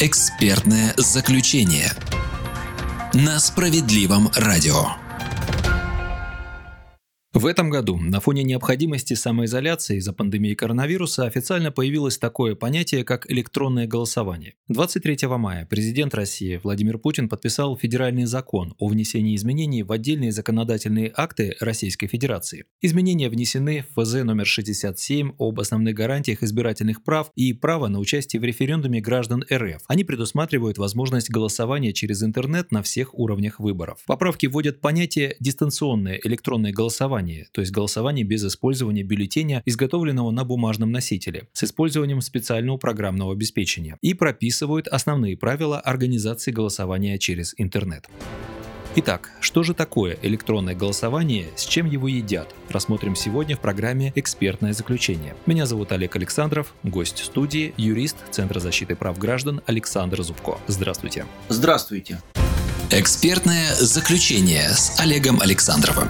Экспертное заключение на справедливом радио. В этом году на фоне необходимости самоизоляции из-за пандемии коронавируса официально появилось такое понятие, как электронное голосование. 23 мая президент России Владимир Путин подписал федеральный закон о внесении изменений в отдельные законодательные акты Российской Федерации. Изменения внесены в ФЗ номер 67 об основных гарантиях избирательных прав и права на участие в референдуме граждан РФ. Они предусматривают возможность голосования через интернет на всех уровнях выборов. Поправки вводят понятие дистанционное электронное голосование голосование, то есть голосование без использования бюллетеня, изготовленного на бумажном носителе, с использованием специального программного обеспечения, и прописывают основные правила организации голосования через интернет. Итак, что же такое электронное голосование, с чем его едят? Рассмотрим сегодня в программе «Экспертное заключение». Меня зовут Олег Александров, гость студии, юрист Центра защиты прав граждан Александр Зубко. Здравствуйте. Здравствуйте. Экспертное заключение с Олегом Александровым.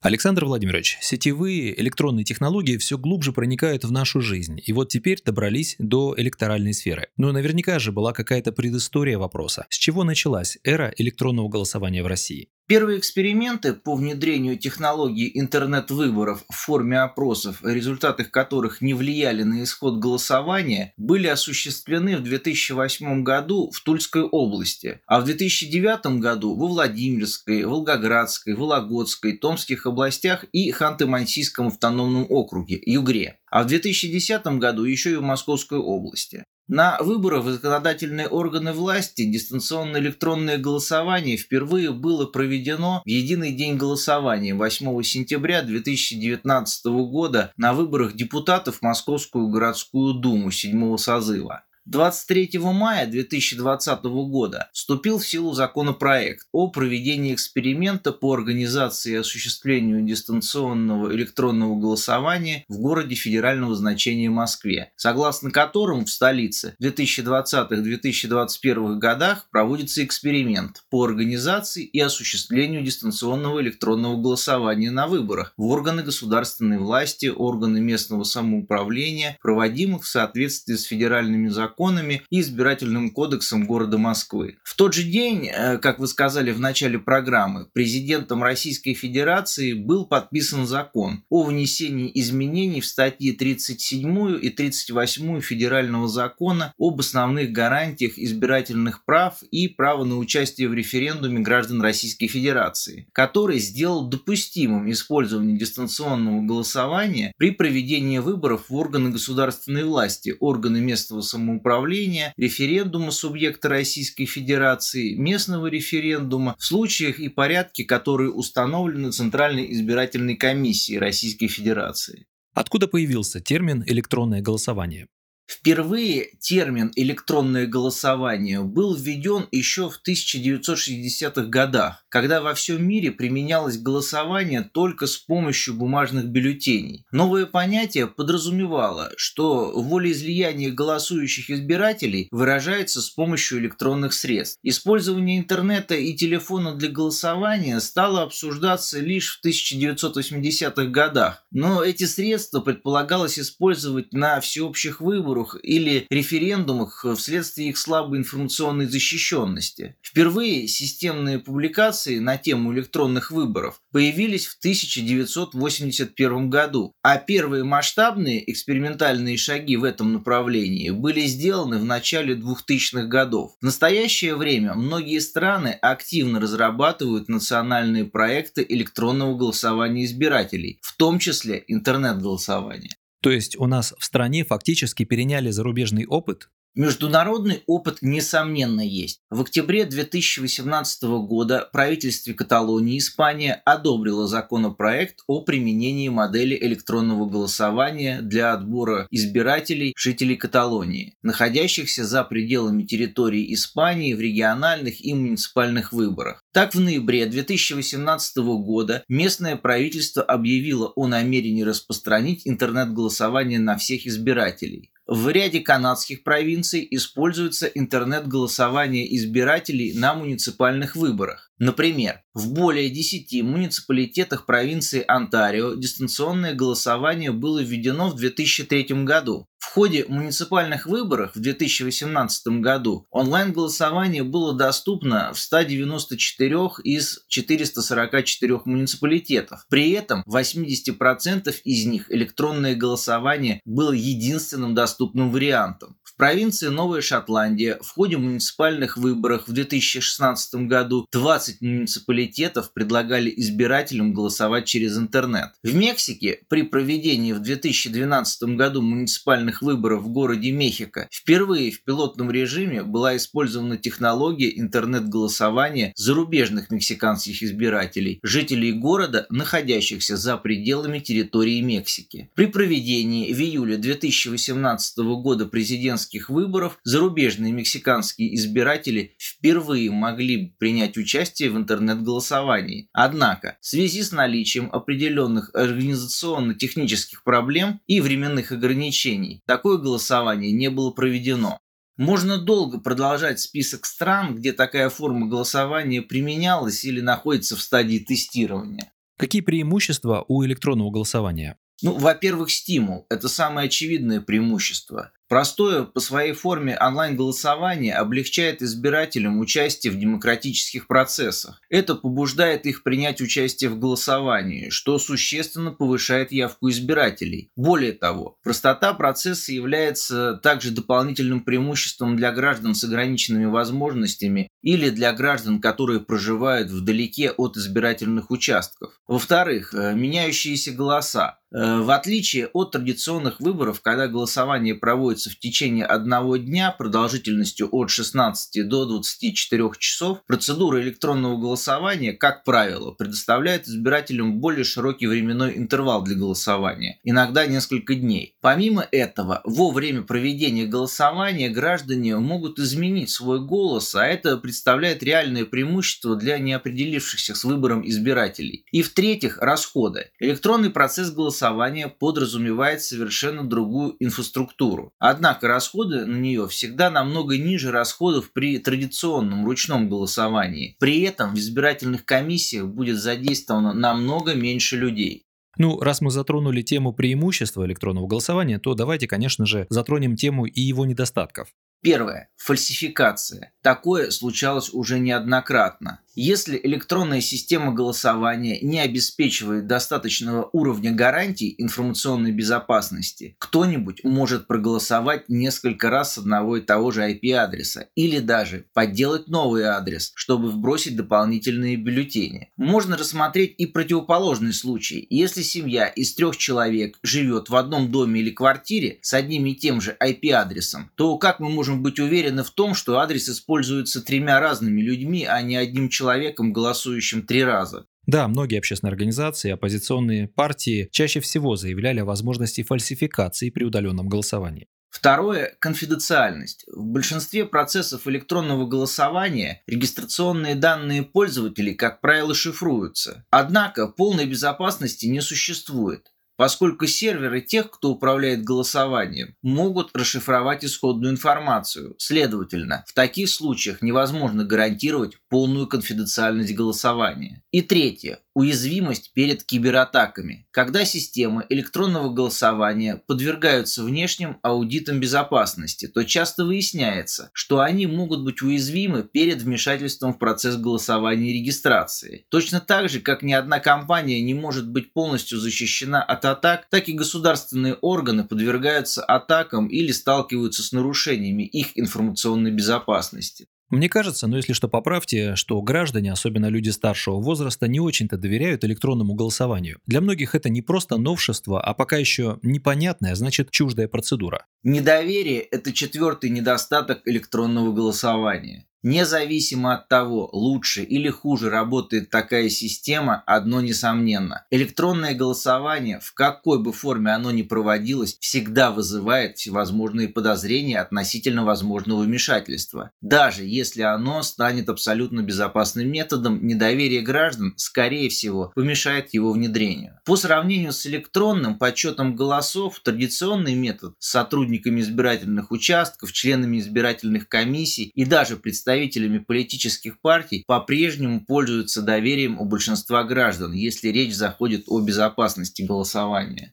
Александр Владимирович, сетевые электронные технологии все глубже проникают в нашу жизнь, и вот теперь добрались до электоральной сферы. Но наверняка же была какая-то предыстория вопроса. С чего началась эра электронного голосования в России? Первые эксперименты по внедрению технологии интернет-выборов в форме опросов, результаты которых не влияли на исход голосования, были осуществлены в 2008 году в Тульской области, а в 2009 году во Владимирской, Волгоградской, Вологодской, Томских областях и Ханты-Мансийском автономном округе, Югре, а в 2010 году еще и в Московской области. На выборах в законодательные органы власти дистанционное электронное голосование впервые было проведено в единый день голосования 8 сентября 2019 года на выборах депутатов Московскую городскую думу 7 созыва. 23 мая 2020 года вступил в силу законопроект о проведении эксперимента по организации и осуществлению дистанционного электронного голосования в городе федерального значения Москве, согласно которому в столице в 2020-2021 годах проводится эксперимент по организации и осуществлению дистанционного электронного голосования на выборах в органы государственной власти, органы местного самоуправления, проводимых в соответствии с федеральными законами законами и избирательным кодексом города Москвы. В тот же день, э, как вы сказали в начале программы, президентом Российской Федерации был подписан закон о внесении изменений в статьи 37 и 38 Федерального закона об основных гарантиях избирательных прав и права на участие в референдуме граждан Российской Федерации, который сделал допустимым использование дистанционного голосования при проведении выборов в органы государственной власти, органы местного самоуправления управления, референдума субъекта Российской Федерации, местного референдума в случаях и порядке, которые установлены Центральной избирательной комиссией Российской Федерации. Откуда появился термин «электронное голосование»? Впервые термин «электронное голосование» был введен еще в 1960-х годах, когда во всем мире применялось голосование только с помощью бумажных бюллетеней. Новое понятие подразумевало, что волеизлияние голосующих избирателей выражается с помощью электронных средств. Использование интернета и телефона для голосования стало обсуждаться лишь в 1980-х годах, но эти средства предполагалось использовать на всеобщих выборах выборах или референдумах вследствие их слабой информационной защищенности. Впервые системные публикации на тему электронных выборов появились в 1981 году, а первые масштабные экспериментальные шаги в этом направлении были сделаны в начале 2000-х годов. В настоящее время многие страны активно разрабатывают национальные проекты электронного голосования избирателей, в том числе интернет-голосования. То есть у нас в стране фактически переняли зарубежный опыт, Международный опыт, несомненно, есть. В октябре 2018 года правительство Каталонии Испания одобрило законопроект о применении модели электронного голосования для отбора избирателей жителей Каталонии, находящихся за пределами территории Испании в региональных и муниципальных выборах. Так, в ноябре 2018 года местное правительство объявило о намерении распространить интернет-голосование на всех избирателей. В ряде канадских провинций используется интернет-голосование избирателей на муниципальных выборах. Например, в более 10 муниципалитетах провинции Онтарио дистанционное голосование было введено в 2003 году. В ходе муниципальных выборов в 2018 году онлайн-голосование было доступно в 194 из 444 муниципалитетов. При этом в 80% из них электронное голосование было единственным доступным вариантом провинции Новая Шотландия в ходе муниципальных выборов в 2016 году 20 муниципалитетов предлагали избирателям голосовать через интернет. В Мексике при проведении в 2012 году муниципальных выборов в городе Мехико впервые в пилотном режиме была использована технология интернет-голосования зарубежных мексиканских избирателей, жителей города, находящихся за пределами территории Мексики. При проведении в июле 2018 года президентских президентских выборов зарубежные мексиканские избиратели впервые могли принять участие в интернет-голосовании. Однако, в связи с наличием определенных организационно-технических проблем и временных ограничений, такое голосование не было проведено. Можно долго продолжать список стран, где такая форма голосования применялась или находится в стадии тестирования. Какие преимущества у электронного голосования? Ну, во-первых, стимул. Это самое очевидное преимущество. Простое по своей форме онлайн-голосование облегчает избирателям участие в демократических процессах. Это побуждает их принять участие в голосовании, что существенно повышает явку избирателей. Более того, простота процесса является также дополнительным преимуществом для граждан с ограниченными возможностями или для граждан, которые проживают вдалеке от избирательных участков. Во-вторых, э, меняющиеся голоса. Э, в отличие от традиционных выборов, когда голосование проводится в течение одного дня продолжительностью от 16 до 24 часов, процедура электронного голосования, как правило, предоставляет избирателям более широкий временной интервал для голосования, иногда несколько дней. Помимо этого, во время проведения голосования граждане могут изменить свой голос, а это представляет реальное преимущество для неопределившихся с выбором избирателей. И в-третьих, расходы. Электронный процесс голосования голосования подразумевает совершенно другую инфраструктуру. Однако расходы на нее всегда намного ниже расходов при традиционном ручном голосовании. При этом в избирательных комиссиях будет задействовано намного меньше людей. Ну, раз мы затронули тему преимущества электронного голосования, то давайте, конечно же, затронем тему и его недостатков. Первое. Фальсификация. Такое случалось уже неоднократно. Если электронная система голосования не обеспечивает достаточного уровня гарантий информационной безопасности, кто-нибудь может проголосовать несколько раз с одного и того же IP-адреса или даже подделать новый адрес, чтобы вбросить дополнительные бюллетени. Можно рассмотреть и противоположный случай. Если семья из трех человек живет в одном доме или квартире с одним и тем же IP-адресом, то как мы можем быть уверены в том, что адрес используется тремя разными людьми, а не одним человеком? Человеком, голосующим три раза. Да, многие общественные организации, оппозиционные партии чаще всего заявляли о возможности фальсификации при удаленном голосовании. Второе – конфиденциальность. В большинстве процессов электронного голосования регистрационные данные пользователей, как правило, шифруются. Однако полной безопасности не существует поскольку серверы тех, кто управляет голосованием, могут расшифровать исходную информацию. Следовательно, в таких случаях невозможно гарантировать полную конфиденциальность голосования. И третье уязвимость перед кибератаками, когда системы электронного голосования подвергаются внешним аудитам безопасности, то часто выясняется, что они могут быть уязвимы перед вмешательством в процесс голосования и регистрации. Точно так же, как ни одна компания не может быть полностью защищена от атак, так и государственные органы подвергаются атакам или сталкиваются с нарушениями их информационной безопасности. Мне кажется, но если что поправьте, что граждане, особенно люди старшего возраста, не очень-то доверяют электронному голосованию. Для многих это не просто новшество, а пока еще непонятная, значит чуждая процедура. Недоверие – это четвертый недостаток электронного голосования. Независимо от того, лучше или хуже работает такая система, одно несомненно. Электронное голосование, в какой бы форме оно ни проводилось, всегда вызывает всевозможные подозрения относительно возможного вмешательства. Даже если оно станет абсолютно безопасным методом, недоверие граждан, скорее всего, помешает его внедрению. По сравнению с электронным подсчетом голосов, традиционный метод с сотрудниками избирательных участков, членами избирательных комиссий и даже представителями представителями политических партий по-прежнему пользуются доверием у большинства граждан, если речь заходит о безопасности голосования.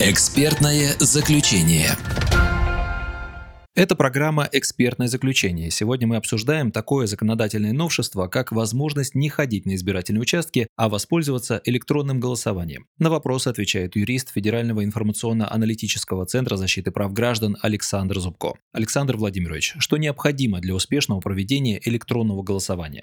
Экспертное заключение. Это программа «Экспертное заключение». Сегодня мы обсуждаем такое законодательное новшество, как возможность не ходить на избирательные участки, а воспользоваться электронным голосованием. На вопросы отвечает юрист Федерального информационно-аналитического центра защиты прав граждан Александр Зубко. Александр Владимирович, что необходимо для успешного проведения электронного голосования?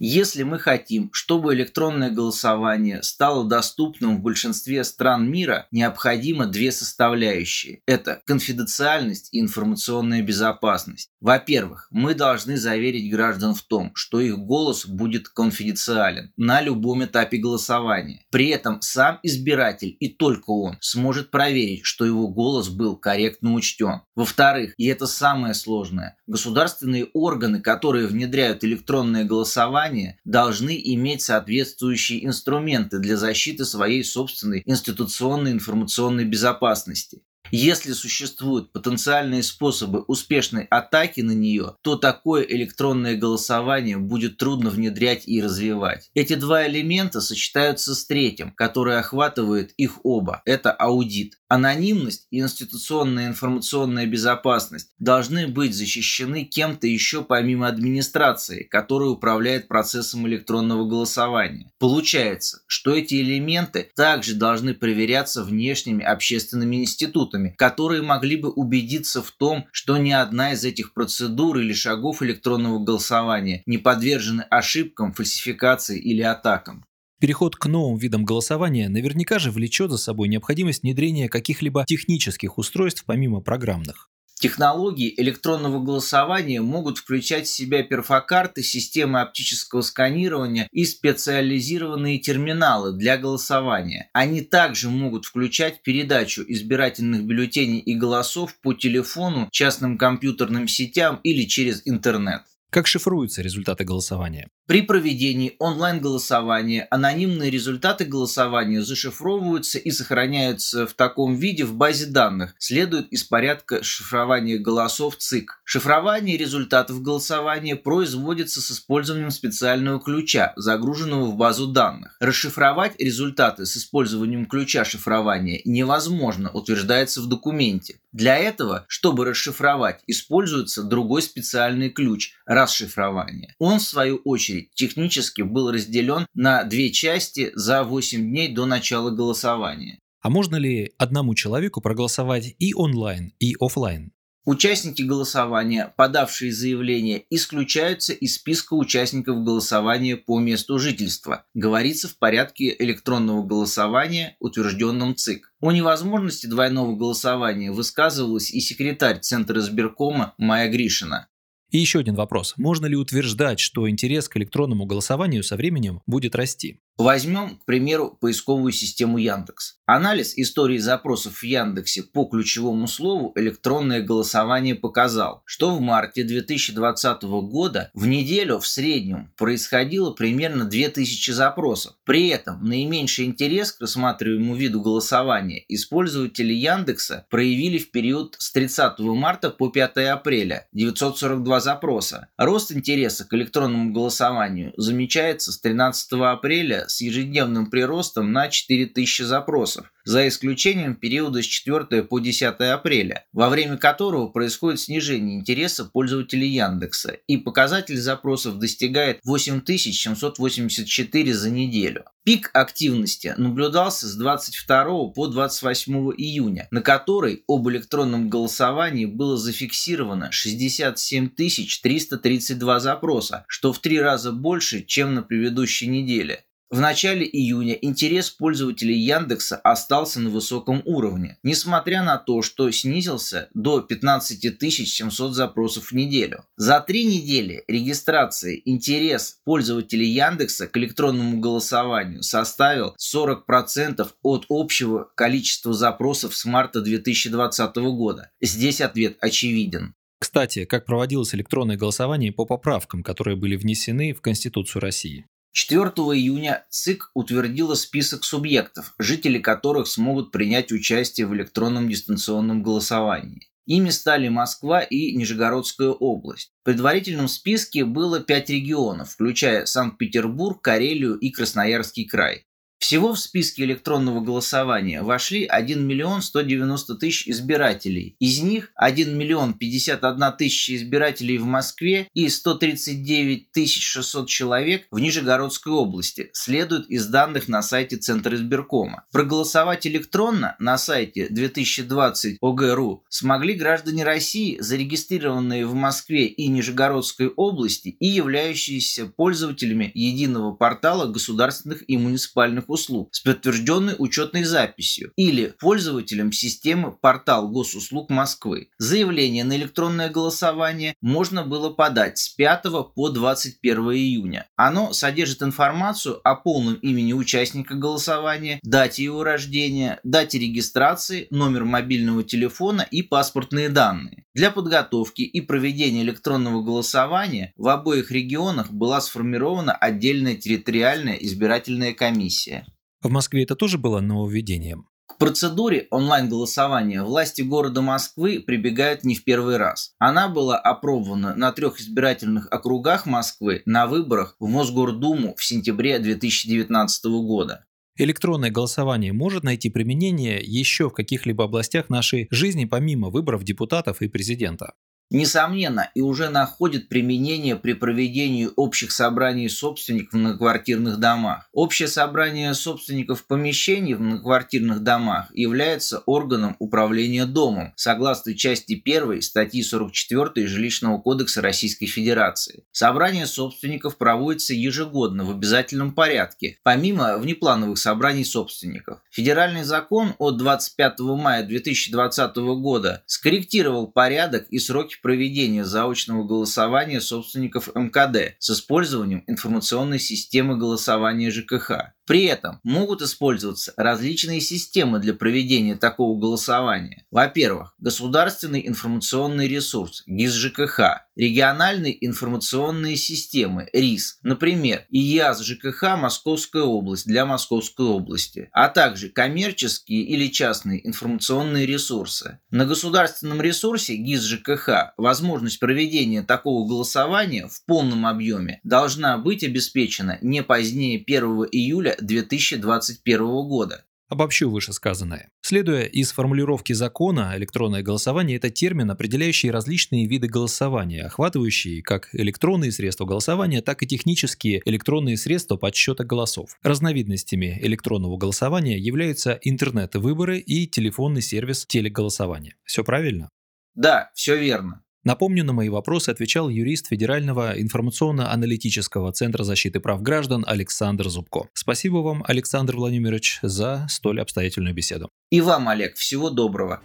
Если мы хотим, чтобы электронное голосование стало доступным в большинстве стран мира, необходимо две составляющие. Это конфиденциальность и информационная безопасность. Во-первых, мы должны заверить граждан в том, что их голос будет конфиденциален на любом этапе голосования. При этом сам избиратель и только он сможет проверить, что его голос был корректно учтен. Во-вторых, и это самое сложное, государственные органы, которые внедряют электронное голосование, образования должны иметь соответствующие инструменты для защиты своей собственной институционной информационной безопасности. Если существуют потенциальные способы успешной атаки на нее, то такое электронное голосование будет трудно внедрять и развивать. Эти два элемента сочетаются с третьим, который охватывает их оба. Это аудит. Анонимность и институционная информационная безопасность должны быть защищены кем-то еще помимо администрации, которая управляет процессом электронного голосования. Получается, что эти элементы также должны проверяться внешними общественными институтами, которые могли бы убедиться в том, что ни одна из этих процедур или шагов электронного голосования не подвержены ошибкам, фальсификации или атакам. Переход к новым видам голосования наверняка же влечет за собой необходимость внедрения каких-либо технических устройств помимо программных. Технологии электронного голосования могут включать в себя перфокарты, системы оптического сканирования и специализированные терминалы для голосования. Они также могут включать передачу избирательных бюллетеней и голосов по телефону, частным компьютерным сетям или через интернет. Как шифруются результаты голосования? При проведении онлайн-голосования анонимные результаты голосования зашифровываются и сохраняются в таком виде в базе данных, следует из порядка шифрования голосов ЦИК. Шифрование результатов голосования производится с использованием специального ключа, загруженного в базу данных. Расшифровать результаты с использованием ключа шифрования невозможно, утверждается в документе. Для этого, чтобы расшифровать, используется другой специальный ключ – расшифрование. Он, в свою очередь, технически был разделен на две части за 8 дней до начала голосования. А можно ли одному человеку проголосовать и онлайн, и офлайн? Участники голосования, подавшие заявление, исключаются из списка участников голосования по месту жительства, говорится в порядке электронного голосования, утвержденном ЦИК. О невозможности двойного голосования высказывалась и секретарь Центра избиркома Майя Гришина. И еще один вопрос. Можно ли утверждать, что интерес к электронному голосованию со временем будет расти? Возьмем, к примеру, поисковую систему Яндекс. Анализ истории запросов в Яндексе по ключевому слову «электронное голосование» показал, что в марте 2020 года в неделю в среднем происходило примерно 2000 запросов. При этом наименьший интерес к рассматриваемому виду голосования использователи Яндекса проявили в период с 30 марта по 5 апреля – 942 запроса. Рост интереса к электронному голосованию замечается с 13 апреля с ежедневным приростом на 4000 запросов, за исключением периода с 4 по 10 апреля, во время которого происходит снижение интереса пользователей Яндекса, и показатель запросов достигает 8784 за неделю. Пик активности наблюдался с 22 по 28 июня, на который об электронном голосовании было зафиксировано 67 332 запроса, что в три раза больше, чем на предыдущей неделе. В начале июня интерес пользователей Яндекса остался на высоком уровне, несмотря на то, что снизился до 15 700 запросов в неделю. За три недели регистрации интерес пользователей Яндекса к электронному голосованию составил 40% от общего количества запросов с марта 2020 года. Здесь ответ очевиден. Кстати, как проводилось электронное голосование по поправкам, которые были внесены в Конституцию России? 4 июня ЦИК утвердила список субъектов, жители которых смогут принять участие в электронном дистанционном голосовании. Ими стали Москва и Нижегородская область. В предварительном списке было пять регионов, включая Санкт-Петербург, Карелию и Красноярский край. Всего в списке электронного голосования вошли 1 миллион 190 тысяч избирателей. Из них 1 миллион 51 тысяча избирателей в Москве и 139 тысяч 600 человек в Нижегородской области, следует из данных на сайте Центра избиркома. Проголосовать электронно на сайте 2020 ОГРУ смогли граждане России, зарегистрированные в Москве и Нижегородской области и являющиеся пользователями единого портала государственных и муниципальных услуг с подтвержденной учетной записью или пользователям системы портал госуслуг Москвы. Заявление на электронное голосование можно было подать с 5 по 21 июня. Оно содержит информацию о полном имени участника голосования, дате его рождения, дате регистрации, номер мобильного телефона и паспортные данные. Для подготовки и проведения электронного голосования в обоих регионах была сформирована отдельная территориальная избирательная комиссия. В Москве это тоже было нововведением? К процедуре онлайн-голосования власти города Москвы прибегают не в первый раз. Она была опробована на трех избирательных округах Москвы на выборах в Мосгордуму в сентябре 2019 года. Электронное голосование может найти применение еще в каких-либо областях нашей жизни помимо выборов депутатов и президента несомненно, и уже находит применение при проведении общих собраний собственников в многоквартирных домах. Общее собрание собственников помещений в многоквартирных домах является органом управления домом, согласно части 1 статьи 44 Жилищного кодекса Российской Федерации. Собрание собственников проводится ежегодно в обязательном порядке, помимо внеплановых собраний собственников. Федеральный закон от 25 мая 2020 года скорректировал порядок и сроки проведения заочного голосования собственников МКД с использованием информационной системы голосования ЖКХ. При этом могут использоваться различные системы для проведения такого голосования. Во-первых, государственный информационный ресурс ГИС ЖКХ, региональные информационные системы РИС, например, ИЯС ЖКХ Московская область для Московской области, а также коммерческие или частные информационные ресурсы. На государственном ресурсе ГИС ЖКХ возможность проведения такого голосования в полном объеме должна быть обеспечена не позднее 1 июля 2021 года. Обобщу вышесказанное. Следуя из формулировки закона, электронное голосование – это термин, определяющий различные виды голосования, охватывающие как электронные средства голосования, так и технические электронные средства подсчета голосов. Разновидностями электронного голосования являются интернет-выборы и телефонный сервис телеголосования. Все правильно? Да, все верно. Напомню, на мои вопросы отвечал юрист Федерального информационно-аналитического центра защиты прав граждан Александр Зубко. Спасибо вам, Александр Владимирович, за столь обстоятельную беседу. И вам, Олег, всего доброго.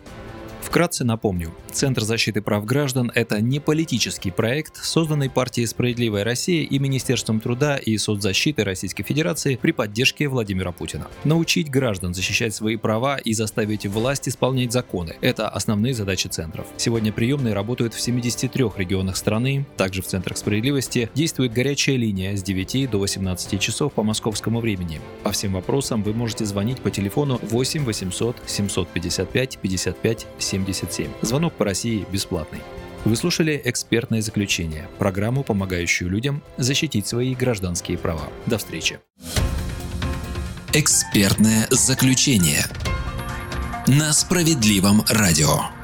Вкратце напомню, Центр защиты прав граждан – это не политический проект, созданный партией «Справедливая Россия» и Министерством труда и соцзащиты Российской Федерации при поддержке Владимира Путина. Научить граждан защищать свои права и заставить власть исполнять законы – это основные задачи центров. Сегодня приемные работают в 73 регионах страны, также в Центрах справедливости действует горячая линия с 9 до 18 часов по московскому времени. По всем вопросам вы можете звонить по телефону 8 800 755 55 70 77. Звонок по России бесплатный. Вы слушали «Экспертное заключение» – программу, помогающую людям защитить свои гражданские права. До встречи. «Экспертное заключение» на Справедливом радио.